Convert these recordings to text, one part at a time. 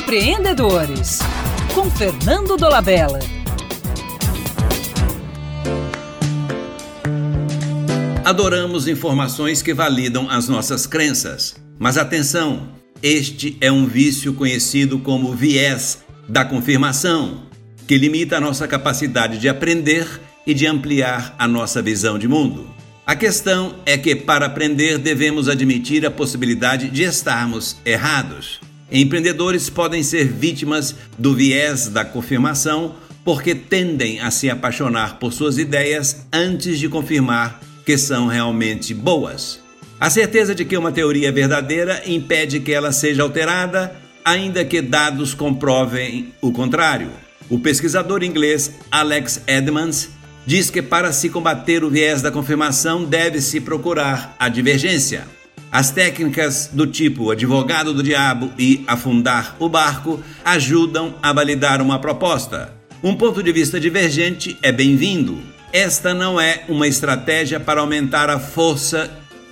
Empreendedores, com Fernando Dolabella. Adoramos informações que validam as nossas crenças. Mas atenção, este é um vício conhecido como viés da confirmação, que limita a nossa capacidade de aprender e de ampliar a nossa visão de mundo. A questão é que, para aprender, devemos admitir a possibilidade de estarmos errados. Empreendedores podem ser vítimas do viés da confirmação porque tendem a se apaixonar por suas ideias antes de confirmar que são realmente boas. A certeza de que uma teoria é verdadeira impede que ela seja alterada, ainda que dados comprovem o contrário. O pesquisador inglês Alex Edmonds diz que para se combater o viés da confirmação deve-se procurar a divergência. As técnicas do tipo advogado do diabo e afundar o barco ajudam a validar uma proposta. Um ponto de vista divergente é bem-vindo. Esta não é uma estratégia para aumentar a força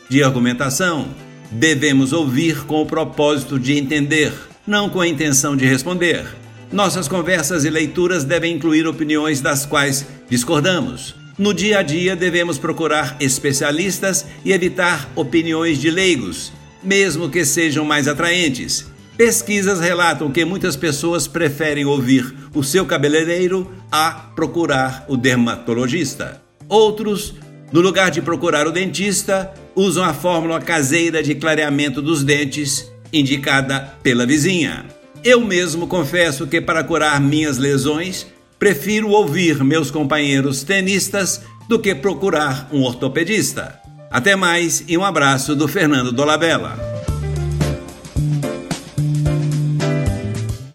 de argumentação. Devemos ouvir com o propósito de entender, não com a intenção de responder. Nossas conversas e leituras devem incluir opiniões das quais discordamos. No dia a dia, devemos procurar especialistas e evitar opiniões de leigos, mesmo que sejam mais atraentes. Pesquisas relatam que muitas pessoas preferem ouvir o seu cabeleireiro a procurar o dermatologista. Outros, no lugar de procurar o dentista, usam a fórmula caseira de clareamento dos dentes indicada pela vizinha. Eu mesmo confesso que para curar minhas lesões Prefiro ouvir meus companheiros tenistas do que procurar um ortopedista. Até mais e um abraço do Fernando Dolabella.